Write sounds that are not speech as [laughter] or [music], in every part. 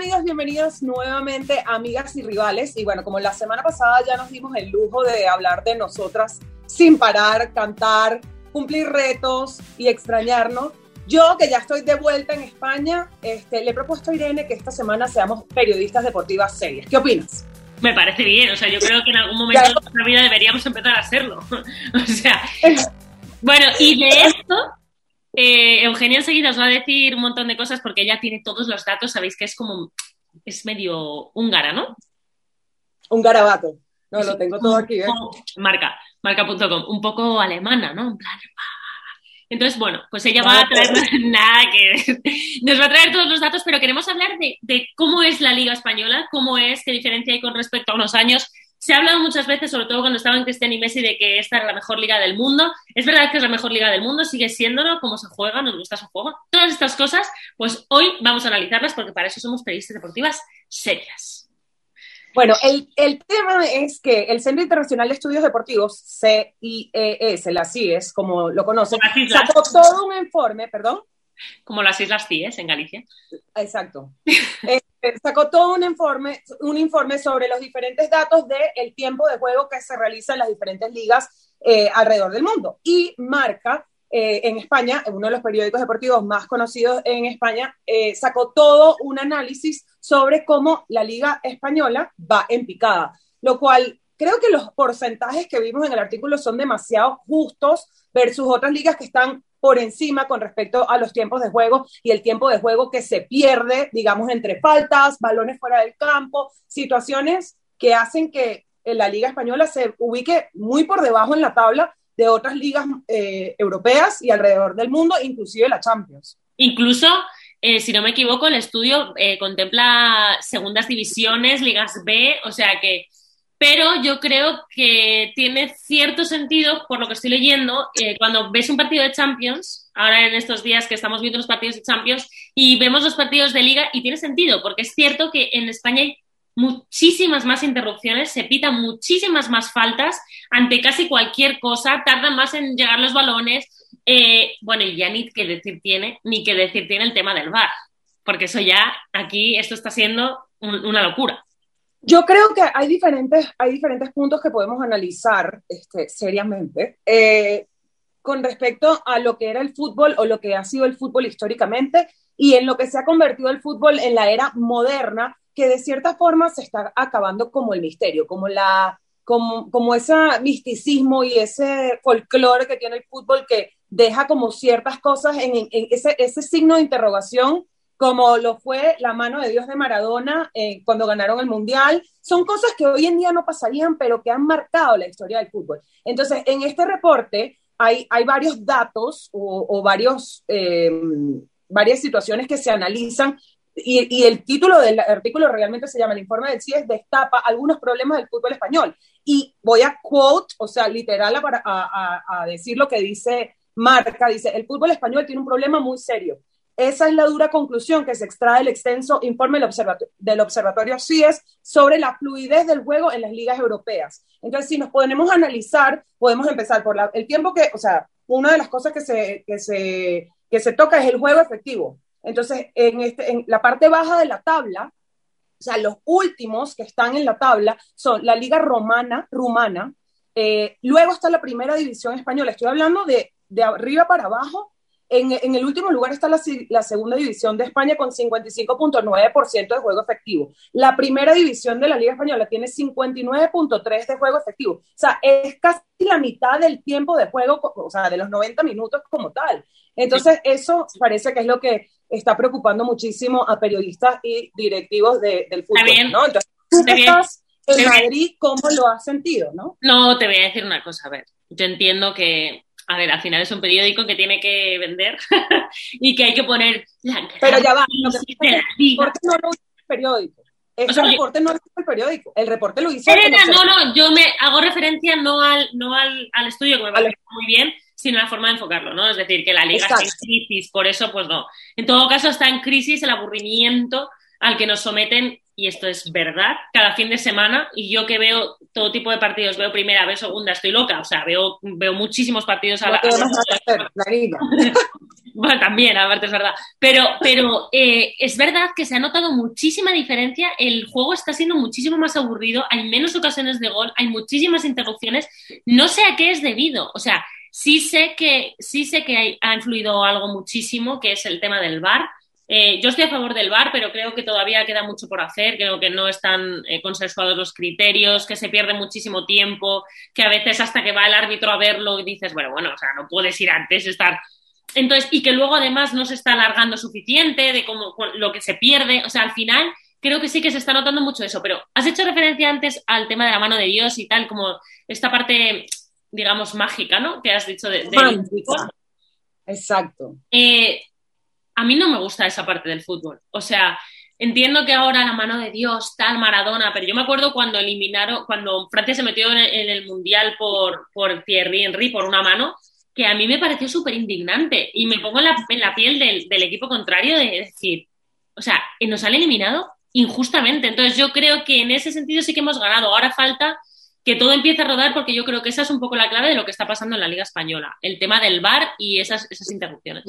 amigos? Bienvenidos nuevamente amigas y rivales. Y bueno, como la semana pasada ya nos dimos el lujo de hablar de nosotras sin parar, cantar, cumplir retos y extrañarnos. Yo, que ya estoy de vuelta en España, este, le he propuesto a Irene que esta semana seamos periodistas deportivas serias. ¿Qué opinas? Me parece bien, o sea, yo creo que en algún momento de nuestra vida deberíamos empezar a hacerlo. [laughs] o sea, bueno, y de [laughs] esto, eh, Eugenia enseguida os va a decir un montón de cosas porque ella tiene todos los datos, sabéis que es como, es medio húngara, ¿no? Un garabato. No, lo tengo todo aquí. ¿eh? Marca, marca.com, un poco alemana, ¿no? En plan, entonces, bueno, pues ella va a traer [laughs] nada que nos va a traer todos los datos, pero queremos hablar de, de, cómo es la Liga Española, cómo es, qué diferencia hay con respecto a unos años. Se ha hablado muchas veces, sobre todo cuando estaban Cristian y Messi, de que esta era la mejor liga del mundo. Es verdad que es la mejor liga del mundo, sigue siéndolo, cómo se juega, nos gusta su juego. Todas estas cosas, pues hoy vamos a analizarlas porque para eso somos periodistas deportivas serias. Bueno, el, el, tema es que el Centro Internacional de Estudios Deportivos, CIES, la CIES, como lo conocen, sacó todo un informe, perdón. Como las Islas CIES en Galicia. Exacto. [laughs] eh, sacó todo un informe, un informe sobre los diferentes datos del el tiempo de juego que se realiza en las diferentes ligas eh, alrededor del mundo. Y marca eh, en España, uno de los periódicos deportivos más conocidos en España, eh, sacó todo un análisis sobre cómo la liga española va en picada, lo cual creo que los porcentajes que vimos en el artículo son demasiado justos versus otras ligas que están por encima con respecto a los tiempos de juego y el tiempo de juego que se pierde, digamos, entre faltas, balones fuera del campo, situaciones que hacen que la liga española se ubique muy por debajo en la tabla de otras ligas eh, europeas y alrededor del mundo, inclusive la Champions. Incluso, eh, si no me equivoco, el estudio eh, contempla segundas divisiones, ligas B, o sea que... Pero yo creo que tiene cierto sentido, por lo que estoy leyendo, cuando ves un partido de Champions, ahora en estos días que estamos viendo los partidos de Champions, y vemos los partidos de liga, y tiene sentido, porque es cierto que en España hay muchísimas más interrupciones, se pitan muchísimas más faltas ante casi cualquier cosa, tardan más en llegar los balones. Eh, bueno, y ya ni que decir tiene, ni que decir tiene el tema del VAR, porque eso ya aquí, esto está siendo una locura. Yo creo que hay diferentes, hay diferentes puntos que podemos analizar este, seriamente. Eh, con respecto a lo que era el fútbol o lo que ha sido el fútbol históricamente y en lo que se ha convertido el fútbol en la era moderna, que de cierta forma se está acabando como el misterio, como la como, como ese misticismo y ese folclore que tiene el fútbol que deja como ciertas cosas en, en ese, ese, signo de interrogación, como lo fue la mano de Dios de Maradona eh, cuando ganaron el Mundial. Son cosas que hoy en día no pasarían, pero que han marcado la historia del fútbol. Entonces, en este reporte hay, varios datos o, varios, eh, varias situaciones que se analizan y, el título del artículo realmente se llama El informe del CIES destapa algunos problemas del fútbol español. Y voy a quote, o sea, literal a, a, decir lo que dice Marca, dice, el fútbol español tiene un problema muy serio. Esa es la dura conclusión que se extrae del extenso informe del, observatorio, del observatorio CIES sobre la fluidez del juego en las ligas europeas. Entonces, si nos podemos analizar, podemos empezar por el tiempo que, o sea, una de las cosas que se, que se, que se toca es el juego efectivo. Entonces, en, este, la parte baja de la tabla, o sea, los últimos que están en la tabla son la Liga Romana, Rumana, eh, luego está la Primera División Española, estoy hablando de, de arriba para abajo, en, en, el último lugar está la, la segunda división de España con 55.9% de juego efectivo. La primera división de la Liga Española tiene 59.3% de juego efectivo. O sea, es casi la mitad del tiempo de juego, o sea, de los 90 minutos como tal. Entonces, eso parece que es lo que está preocupando muchísimo a periodistas y directivos de, del fútbol, ¿no? Entonces, tú estás en Madrid, ¿cómo lo has sentido, no? No, te voy a decir una cosa, a ver, yo entiendo que, a ver, al final es un periódico que tiene que vender [laughs] y que hay que poner la Pero ya va, ¿por qué no lo hizo el periódico? Ese o sea, reporte no lo hizo el periódico, el reporte lo hizo... No, no, yo me hago referencia no al, no al, al estudio, que me parece muy bien, sino la forma de enfocarlo, ¿no? Es decir, que la liga Exacto. está en crisis, por eso, pues no. En todo caso, está en crisis el aburrimiento al que nos someten, y esto es verdad, cada fin de semana, y yo que veo todo tipo de partidos, veo primera, veo segunda, estoy loca, o sea, veo, veo muchísimos partidos a la. [laughs] Bueno, también, aparte es verdad. Pero, pero eh, es verdad que se ha notado muchísima diferencia. El juego está siendo muchísimo más aburrido, hay menos ocasiones de gol, hay muchísimas interrupciones. No sé a qué es debido. O sea, sí sé que, sí sé que ha influido algo muchísimo, que es el tema del VAR. Eh, yo estoy a favor del VAR, pero creo que todavía queda mucho por hacer, creo que no están eh, consensuados los criterios, que se pierde muchísimo tiempo, que a veces hasta que va el árbitro a verlo y dices, bueno, bueno, o sea, no puedes ir antes, estar... Entonces, y que luego además no se está alargando suficiente de cómo, lo que se pierde, o sea, al final creo que sí que se está notando mucho eso, pero has hecho referencia antes al tema de la mano de Dios y tal, como esta parte, digamos, mágica, ¿no? Que has dicho de... de Exacto. Eh, a mí no me gusta esa parte del fútbol. O sea, entiendo que ahora la mano de Dios, tal Maradona, pero yo me acuerdo cuando eliminaron, cuando Francia se metió en el, Mundial por, por Thierry Henry, por una mano, que a mí me pareció súper indignante. Y me pongo en la, piel del, equipo contrario de decir, o sea, nos han eliminado injustamente. Entonces yo creo que en ese sentido sí que hemos ganado. Ahora falta que todo empiece a rodar porque yo creo que esa es un poco la clave de lo que está pasando en la Liga Española, el tema del VAR y esas, esas interrupciones.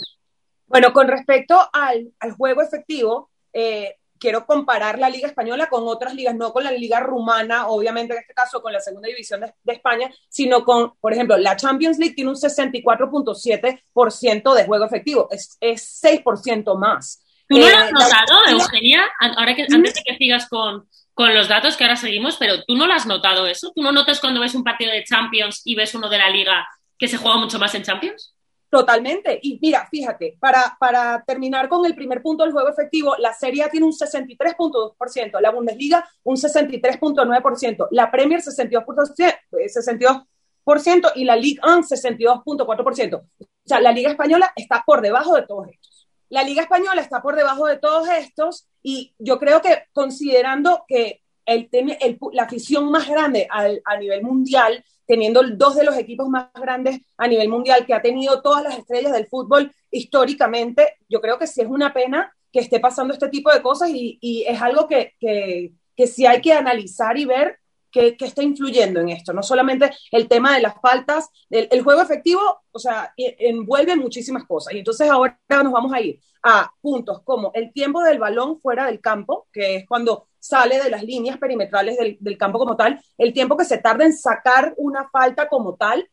Bueno, con respecto al, juego efectivo, eh, quiero comparar la Liga Española con otras ligas, no con la Liga Rumana, obviamente en este caso con la Segunda División de, España, sino con, por ejemplo, la Champions League tiene un 64.7% de juego efectivo, es, es 6% más. ¿Tú no lo has eh, notado, Eugenia? Ahora que, antes de que sigas con, con los datos que ahora seguimos, pero ¿tú no lo has notado eso? ¿Tú no notas cuando ves un partido de Champions y ves uno de la Liga que se juega mucho más en Champions? Totalmente. Y mira, fíjate, para, para terminar con el primer punto del juego efectivo, la Serie A tiene un 63.2%, la Bundesliga un 63.9%, la Premier 62%, 62% y la Ligue 1 62.4%. O sea, la Liga Española está por debajo de todos estos. La Liga Española está por debajo de todos estos y yo creo que considerando que el, el, la afición más grande al, a nivel mundial teniendo dos de los equipos más grandes a nivel mundial que ha tenido todas las estrellas del fútbol históricamente, yo creo que sí es una pena que esté pasando este tipo de cosas y, es algo que, que, sí hay que analizar y ver qué, está influyendo en esto. No solamente el tema de las faltas, el, el juego efectivo, o sea, envuelve muchísimas cosas. Y entonces ahora nos vamos a ir a puntos como el tiempo del balón fuera del campo, que es cuando sale de las líneas perimetrales del, campo como tal, el tiempo que se tarda en sacar una falta como tal,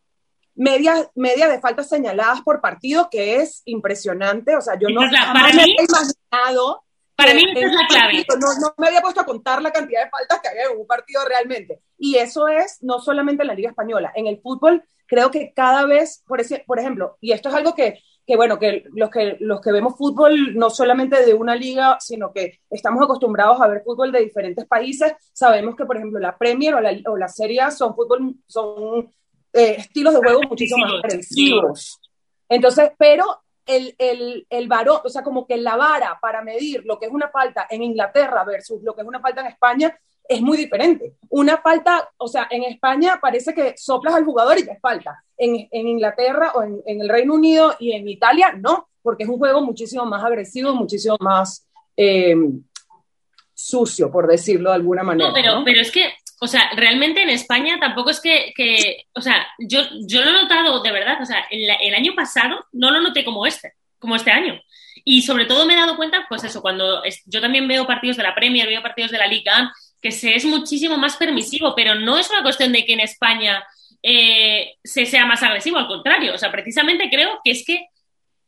media, media de faltas señaladas por partido, que es impresionante. O sea, yo no para me había imaginado. Para mí es la clave. no, no, me había puesto a contar la cantidad de faltas que había en un partido realmente. Y eso es no solamente en la Liga Española, en el fútbol creo que cada vez, por, ese, por ejemplo, y esto es algo que que bueno, que los, que los que vemos fútbol no solamente de una liga, sino que estamos acostumbrados a ver fútbol de diferentes países, sabemos que, por ejemplo, la Premier o la, o la Serie A son fútbol, son eh, estilos de juego muchísimo más agresivos. Entonces, pero el, el, el varón, o sea, como que la vara para medir lo que es una falta en Inglaterra versus lo que es una falta en España es muy diferente. Una falta, o sea, en España parece que soplas al jugador y te falta. En, en Inglaterra o en, en, el Reino Unido y en Italia, no, porque es un juego muchísimo más agresivo, muchísimo más eh, sucio, por decirlo de alguna manera. No, pero, pero es que, o sea, realmente en España tampoco es que, que o sea, yo, yo lo he notado de verdad, o sea, el, el año pasado no lo noté como este, como este año. Y sobre todo me he dado cuenta, pues eso, cuando yo también veo partidos de la Premier, veo partidos de la Liga, que se es muchísimo más permisivo, pero no es una cuestión de que en España eh, se sea más agresivo, al contrario, o sea, precisamente creo que es que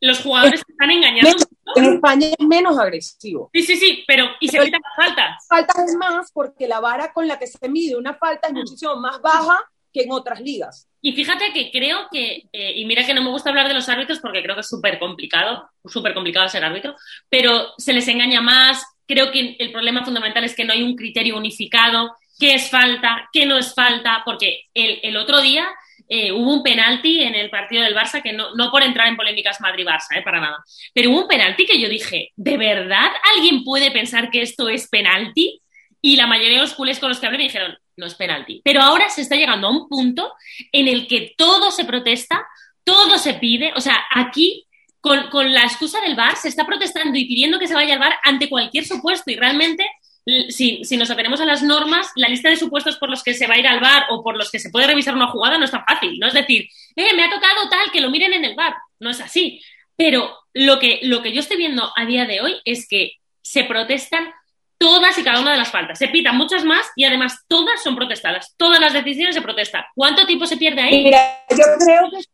los jugadores están engañados. En España es menos agresivo. Sí, sí, sí, pero y se quitan las faltas. Faltas es más porque la vara con la que se mide una falta es muchísimo más baja que en otras ligas. Y fíjate que creo que, eh, y mira que no me gusta hablar de los árbitros porque creo que es súper complicado, súper complicado ser árbitro, pero se les engaña más, Creo que el problema fundamental es que no hay un criterio unificado, qué es falta, qué no es falta, porque el, otro día eh, hubo un penalti en el partido del Barça, que no, no por entrar en polémicas Madrid-Barça, eh, para nada, pero hubo un penalti que yo dije, ¿de verdad alguien puede pensar que esto es penalti? Y la mayoría de los culés con los que hablé me dijeron, no es penalti. Pero ahora se está llegando a un punto en el que todo se protesta, todo se pide, o sea, aquí con, la excusa del VAR se está protestando y pidiendo que se vaya al VAR ante cualquier supuesto y realmente si, si, nos atenemos a las normas, la lista de supuestos por los que se va a ir al bar o por los que se puede revisar una jugada no es tan fácil. No es decir, eh, me ha tocado tal, que lo miren en el bar. No es así. pero lo que, lo que yo estoy viendo a día de hoy es que se protestan todas y cada una de las faltas. Se pitan muchas más y además todas son protestadas. Todas las decisiones se protestan. ¿Cuánto tiempo se pierde ahí? Mira, yo creo que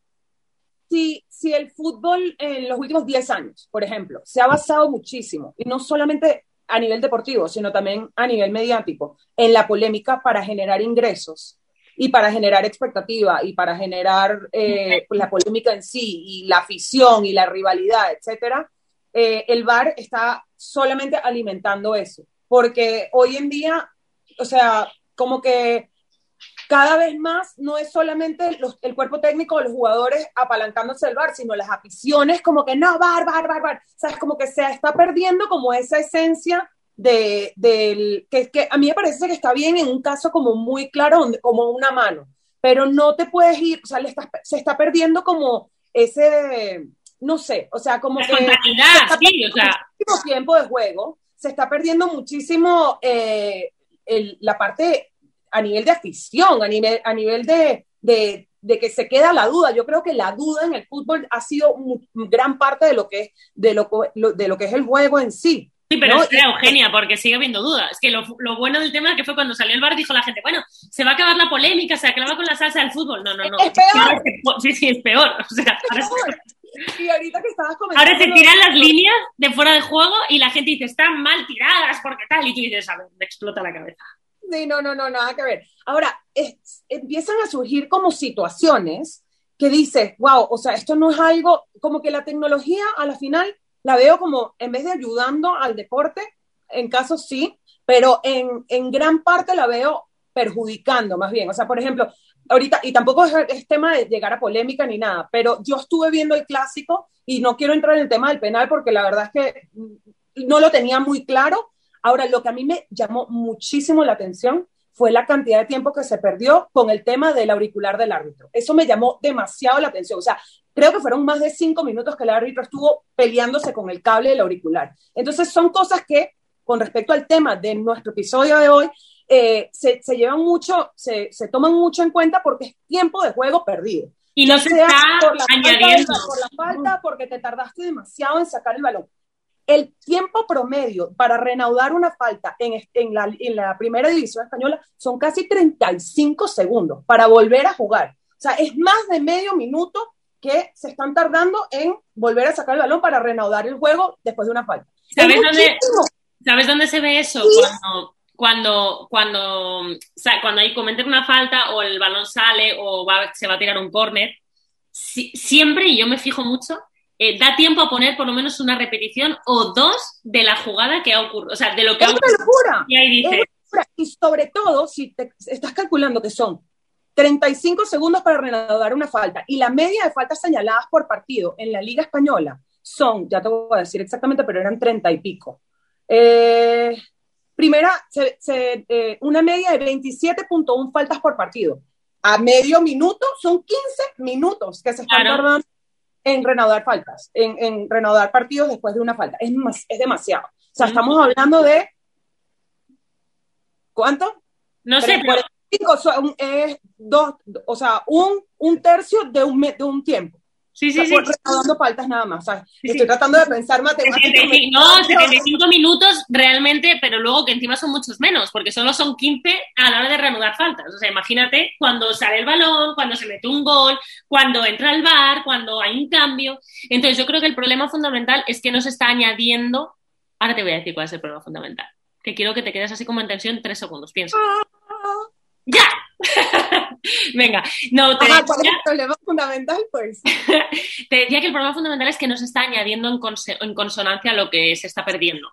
si, si el fútbol en los últimos 10 años, por ejemplo, se ha basado muchísimo, y no solamente a nivel deportivo, sino también a nivel mediático, en la polémica para generar ingresos y para generar expectativa y para generar eh, la polémica en sí y la afición y la rivalidad, etcétera, eh, el VAR está solamente alimentando eso. Porque hoy en día, o sea, como que cada vez más no es solamente el cuerpo técnico de los jugadores apalancándose el bar, sino las aficiones como que no, bar, bar, bar, bar. O sea, es como que se está perdiendo como esa esencia de, del, que, que a mí me parece que está bien en un caso como muy claro, como una mano, pero no te puedes ir, o sea, le se está perdiendo como ese, no sé, o sea, como la que... sí, o sea... tiempo de juego, se está perdiendo muchísimo eh, el, la parte a nivel de afición, a nivel, a nivel de, de, de, que se queda la duda. Yo creo que la duda en el fútbol ha sido gran parte de lo que es, de lo, de lo que es el juego en sí. Sí, pero es Eugenia, porque sigue habiendo dudas. Es que lo, lo, bueno del tema es que fue cuando salió el bar, dijo la gente, bueno, se va a acabar la polémica, se acaba con la salsa del fútbol. No, no, no. Es peor. Sí, sí, es peor. O sea, ahora, y ahorita que estabas comentando... Ahora se tiran las líneas de fuera de juego y la gente dice, están mal tiradas, porque tal, y tú dices, a ver, me explota la cabeza. Sí, no, no, no, nada que ver. Ahora, empiezan a surgir como situaciones que dices, wow, o sea, esto no es algo, como que la tecnología a la final la veo como, en vez de ayudando al deporte, en casos sí, pero en, en gran parte la veo perjudicando más bien. O sea, por ejemplo, ahorita, y tampoco es, es, tema de llegar a polémica ni nada, pero yo estuve viendo el clásico y no quiero entrar en el tema del penal porque la verdad es que no lo tenía muy claro, Ahora, lo que a mí me llamó muchísimo la atención fue la cantidad de tiempo que se perdió con el tema del auricular del árbitro. Eso me llamó demasiado la atención. O sea, creo que fueron más de cinco minutos que el árbitro estuvo peleándose con el cable del auricular. Entonces, son cosas que, con respecto al tema de nuestro episodio de hoy, eh, se, se, llevan mucho, se, se, toman mucho en cuenta porque es tiempo de juego perdido. Y no se está por la añadiendo. Falta, por la falta, porque te tardaste demasiado en sacar el balón. El tiempo promedio para reanudar una falta en, en, la, en, la, primera división española son casi 35 segundos para volver a jugar. O sea, es más de medio minuto que se están tardando en volver a sacar el balón para reanudar el juego después de una falta. ¿Sabes, dónde, ¿sabes dónde, se ve eso? Sí. Cuando, cuando, cuando, o sea, cuando hay cometen una falta o el balón sale o va, se va a tirar un córner, si, siempre, y yo me fijo mucho, eh, da tiempo a poner por lo menos una repetición o dos de la jugada que ha ocurrido, o sea, de lo que es ha ocurrido. Locura. Y ahí dice. Y sobre todo, si te estás calculando que son 35 segundos para reanudar una falta y la media de faltas señaladas por partido en la Liga Española son, ya te voy a decir exactamente, pero eran 30 y pico. Eh, primera, se, se, eh, una media de 27.1 faltas por partido. A medio minuto son 15 minutos que se están Claro. tardando en reanudar faltas, en, en reanudar partidos después de una falta. Es, más, es demasiado. O sea, estamos hablando de. ¿Cuánto? No sé, pero 45 son- es dos, o sea, un, un tercio de un, de un tiempo. Sí, O sea, sí, reanudando faltas nada más. Sí, estoy sí. tratando de pensar matemáticamente. 75, no, 75 minutos realmente, pero luego que encima son muchos menos, porque solo son 15 a la hora de reanudar faltas. O sea, imagínate cuando sale el balón, cuando se mete un gol, cuando entra el bar, cuando hay un cambio. Entonces, yo creo que el problema fundamental es que no se está añadiendo. Ahora te voy a decir cuál es el problema fundamental. Que quiero que te quedes así como en tensión tres segundos. Piensa. ¡Ya! Venga, no, te Ajá, ¿cuál es decía- el problema fundamental? Pues [laughs] te decía que el problema fundamental es que no se está añadiendo en, consonancia lo que se está perdiendo.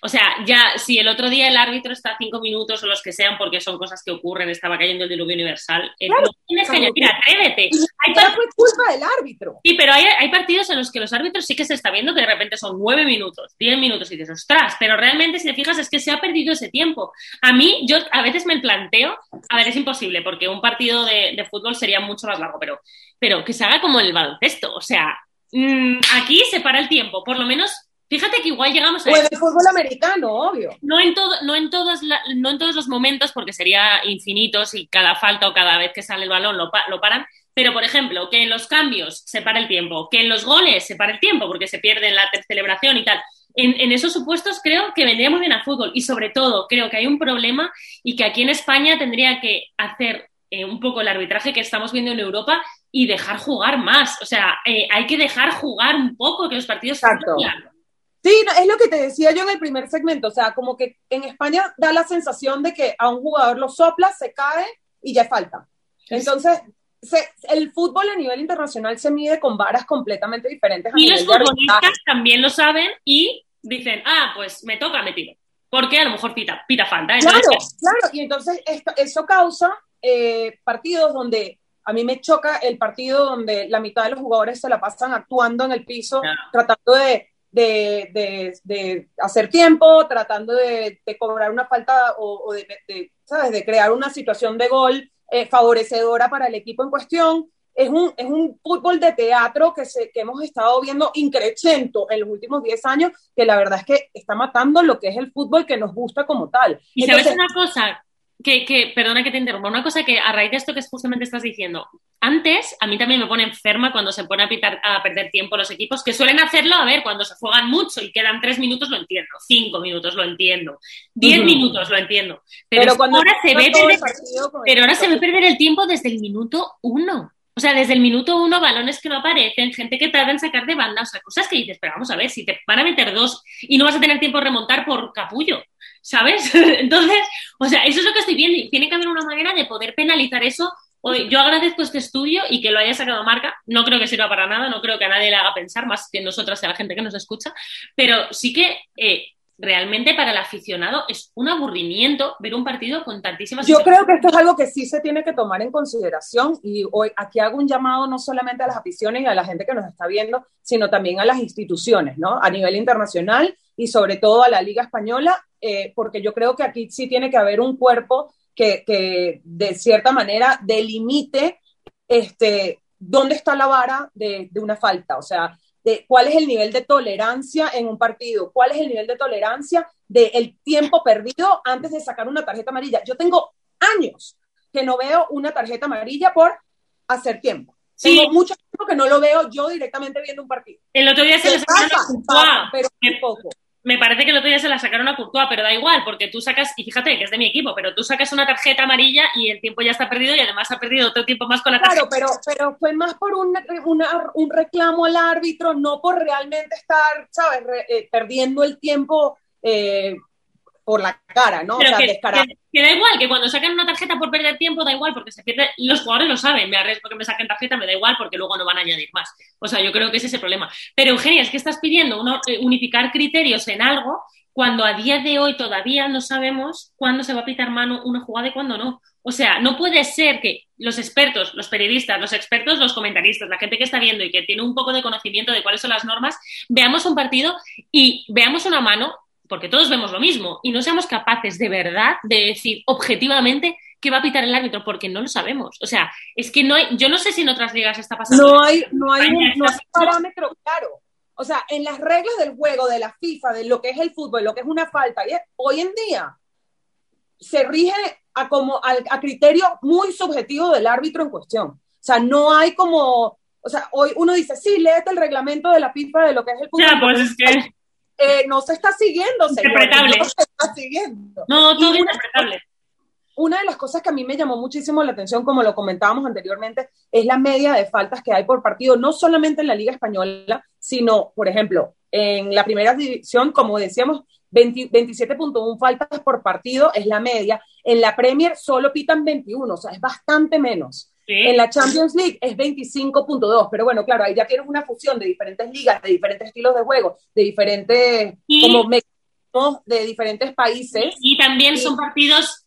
O sea, ya si el otro día el árbitro está cinco minutos o los que sean, porque son cosas que ocurren, estaba cayendo el diluvio universal, eh, Claro. no tienes que añadir, atrévete. Hay ya par- fue culpa del árbitro. Sí, pero hay, hay partidos en los que los árbitros sí que se está viendo que de repente son nueve minutos, diez minutos y dices, ostras, pero realmente si te fijas es que se ha perdido ese tiempo. A mí, yo a veces me planteo, a ver, es imposible porque un partido de, de fútbol sería mucho más largo, pero, pero que se haga como el baloncesto, o sea, mm, aquí se para el tiempo, por lo menos Fíjate que igual llegamos a... O el fútbol americano, obvio. No en, todo, no, en todos no en todos los momentos, porque sería infinito si cada falta o cada vez que sale el balón lo, lo paran, pero, por ejemplo, que en los cambios se para el tiempo, que en los goles se para el tiempo porque se pierde en la celebración y tal. En, esos supuestos creo que vendría muy bien al fútbol y sobre todo creo que hay un problema y que aquí en España tendría que hacer eh, un poco el arbitraje que estamos viendo en Europa y dejar jugar más. O sea, eh, hay que dejar jugar un poco, que los partidos Exacto. Sí, es lo que te decía yo en el primer segmento, o sea, como que en España da la sensación de que a un jugador lo sopla, se cae y ya falta. Entonces, el fútbol a nivel internacional se mide con varas completamente diferentes. y los futbolistas también lo saben y dicen, ah, pues me toca, me tiro. Porque a lo mejor pita, pita falta. claro, claro, y entonces esto, eso causa eh, partidos donde a mí me choca el partido donde la mitad de los jugadores se la pasan actuando en el piso, tratando de, de, hacer tiempo, tratando de, cobrar una falta o, de, ¿sabes? de crear una situación de gol eh, favorecedora para el equipo en cuestión. Es un, es un fútbol de teatro que, se, que hemos estado viendo increchento en los últimos 10 años, que la verdad es que está matando lo que es el fútbol que nos gusta como tal. Y sabes una cosa, que, que, perdona que te interrumpa, una cosa que a raíz de esto que justamente estás diciendo, antes a mí también me pone enferma cuando se pone a, pitar, a perder tiempo los equipos, que suelen hacerlo, a ver, cuando se juegan mucho y quedan tres minutos lo entiendo, cinco minutos lo entiendo, diez minutos lo entiendo, pero, cuando ahora se ve perder, pero ahora se ve perder el tiempo desde el minuto uno. O sea, desde el minuto uno, balones que no aparecen, gente que tarda en sacar de banda, o sea, cosas que dices, pero vamos a ver, si te van a meter dos y no vas a tener tiempo de remontar por capullo. ¿Sabes? [laughs] Entonces, o sea, eso es lo que estoy viendo y tiene que haber una manera de poder penalizar eso. Yo agradezco este estudio y que lo haya sacado marca. No creo que sirva para nada, no creo que a nadie le haga pensar, más que nosotras y a la gente que nos escucha, pero sí que eh, realmente para el aficionado es un aburrimiento ver un partido con tantísimas. Yo creo que esto es algo que sí se tiene que tomar en consideración y hoy aquí hago un llamado no solamente a las aficiones y a la gente que nos está viendo, sino también a las instituciones, ¿no? A nivel internacional y sobre todo a la Liga Española, eh, porque yo creo que aquí sí tiene que haber un cuerpo que, que de cierta manera delimite este, dónde está la vara de, de, una falta, o sea, de cuál es el nivel de tolerancia en un partido, cuál es el nivel de tolerancia del tiempo perdido antes de sacar una tarjeta amarilla. Yo tengo años que no veo una tarjeta amarilla por hacer tiempo. Tengo mucho tiempo que no lo veo yo directamente viendo un partido. El otro día se, les pero muy poco me parece que el otro día se la sacaron a Courtois, pero da igual, porque tú sacas, y fíjate que es de mi equipo, pero tú sacas una tarjeta amarilla y el tiempo ya está perdido y además ha perdido otro tiempo más con la tarjeta. Claro, pero, pero fue más por un, un reclamo al árbitro, no por realmente estar, ¿sabes?, eh, perdiendo el tiempo eh, por la cara, ¿no? Pero que, da igual, que cuando saquen una tarjeta por perder tiempo, da igual, porque se pierde, los jugadores lo saben, me arriesgo que me saquen tarjeta, me da igual, porque luego no van a añadir más. O sea, yo creo que ese es el problema. Pero Eugenia, es que estás pidiendo eh, unificar criterios en algo cuando a día de hoy todavía no sabemos cuándo se va a pitar mano una jugada y cuándo no. O sea, no puede ser que los expertos, los periodistas, los expertos, los comentaristas, la gente que está viendo y que tiene un poco de conocimiento de cuáles son las normas, veamos un partido y veamos una mano porque todos vemos lo mismo, y no seamos capaces de verdad de decir objetivamente qué va a pitar el árbitro, porque no lo sabemos. O sea, es que no hay, yo no sé si en otras ligas está pasando. No hay, no hay, un, parámetro claro. O sea, en las reglas del juego, de la FIFA, de lo que es el fútbol, lo que es una falta, hoy en día se rige a, como, a, criterio muy subjetivo del árbitro en cuestión. O sea, no hay como, o sea, hoy uno dice, sí, léete el reglamento de la FIFA de lo que es el fútbol. Ya, pues es que... Eh, no se está siguiendo, Interpretable. No se está siguiendo. No, todo una, interpretable. Una de las cosas que a mí me llamó muchísimo la atención, como lo comentábamos anteriormente, es la media de faltas que hay por partido, no solamente en la Liga Española, sino, por ejemplo, en la primera división, como decíamos, 27.1 faltas por partido es la media. En la Premier solo pitan 21, o sea, es bastante menos. En la Champions League es 25.2, pero bueno, claro, ahí ya tienes una fusión de diferentes ligas, de diferentes estilos de juego, de diferentes como de diferentes países. Y, también son partidos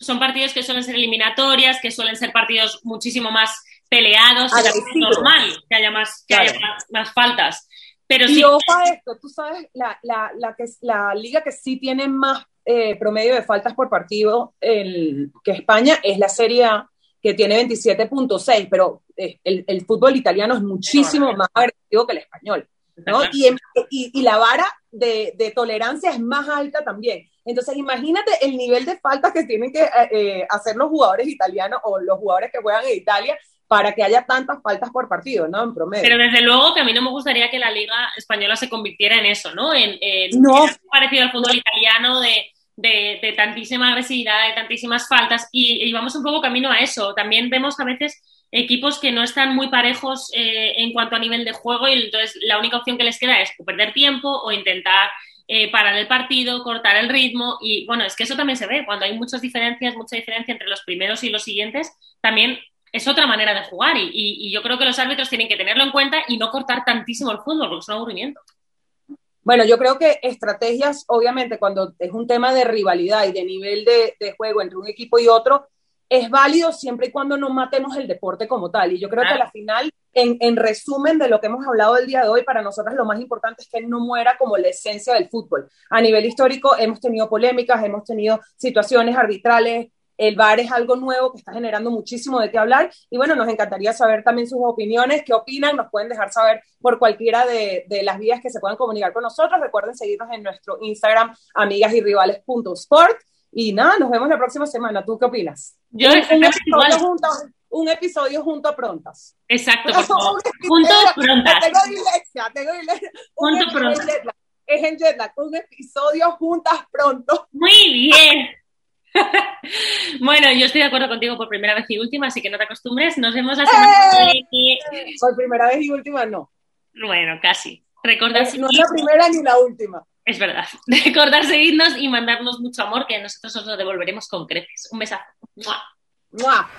son partidos que suelen ser eliminatorias, que suelen ser partidos muchísimo más peleados, es normal que haya más que haya más, faltas. Pero y ojo a esto, tú sabes, la, la, la, que, la liga que sí tiene más eh, promedio de faltas por partido el, que España es la Serie A, que tiene 27.6, pero eh, el, el, fútbol italiano es muchísimo más agresivo que el español. ¿no? Y, y, la vara de, de, tolerancia es más alta también. Entonces, imagínate el nivel de faltas que tienen que eh, eh, hacer los jugadores italianos o los jugadores que juegan en Italia para que haya tantas faltas por partido, ¿no? En promedio. Pero desde luego que a mí no me gustaría que la Liga Española se convirtiera en eso, ¿no? En, no. parecido al fútbol italiano de, de, tantísima agresividad, de tantísimas faltas, y, y, vamos un poco camino a eso. También vemos a veces equipos que no están muy parejos eh, en cuanto a nivel de juego y entonces la única opción que les queda es perder tiempo o intentar eh, parar el partido, cortar el ritmo y bueno, es que eso también se ve, cuando hay muchas diferencias, mucha diferencia entre los primeros y los siguientes, también es otra manera de jugar y, yo creo que los árbitros tienen que tenerlo en cuenta y no cortar tantísimo el fútbol porque es un aburrimiento. Bueno, yo creo que estrategias, obviamente, cuando es un tema de rivalidad y de nivel de, de juego entre un equipo y otro, es válido siempre y cuando no matemos el deporte como tal. Y yo creo que a la final, en, en, resumen de lo que hemos hablado el día de hoy, para nosotros lo más importante es que no muera como la esencia del fútbol. A nivel histórico hemos tenido polémicas, hemos tenido situaciones arbitrales, el VAR es algo nuevo que está generando muchísimo de qué hablar y bueno, nos encantaría saber también sus opiniones, qué opinan, nos pueden dejar saber por cualquiera de, de las vías que se puedan comunicar con nosotros. Recuerden seguirnos en nuestro Instagram, amigas y nada, nos vemos la próxima semana. ¿Tú qué opinas? Yo un, episodio junto, un episodio junto a prontas. Exacto, [laughs] junto a prontas. Tengo tengo dislexia. Junto a prontas. Es en jetlag, un episodio juntas pronto. Muy bien. [laughs] bueno, yo estoy de acuerdo contigo por primera vez y última, así que no te acostumbres. Nos vemos la semana que viene. Por primera vez y última, no. Bueno, casi. Recordar no es la primera ni la última. Es verdad. [laughs] Recordar seguirnos y mandarnos mucho amor, que nosotros os lo devolveremos con creces. Un besazo. ¡Mua! ¡Mua!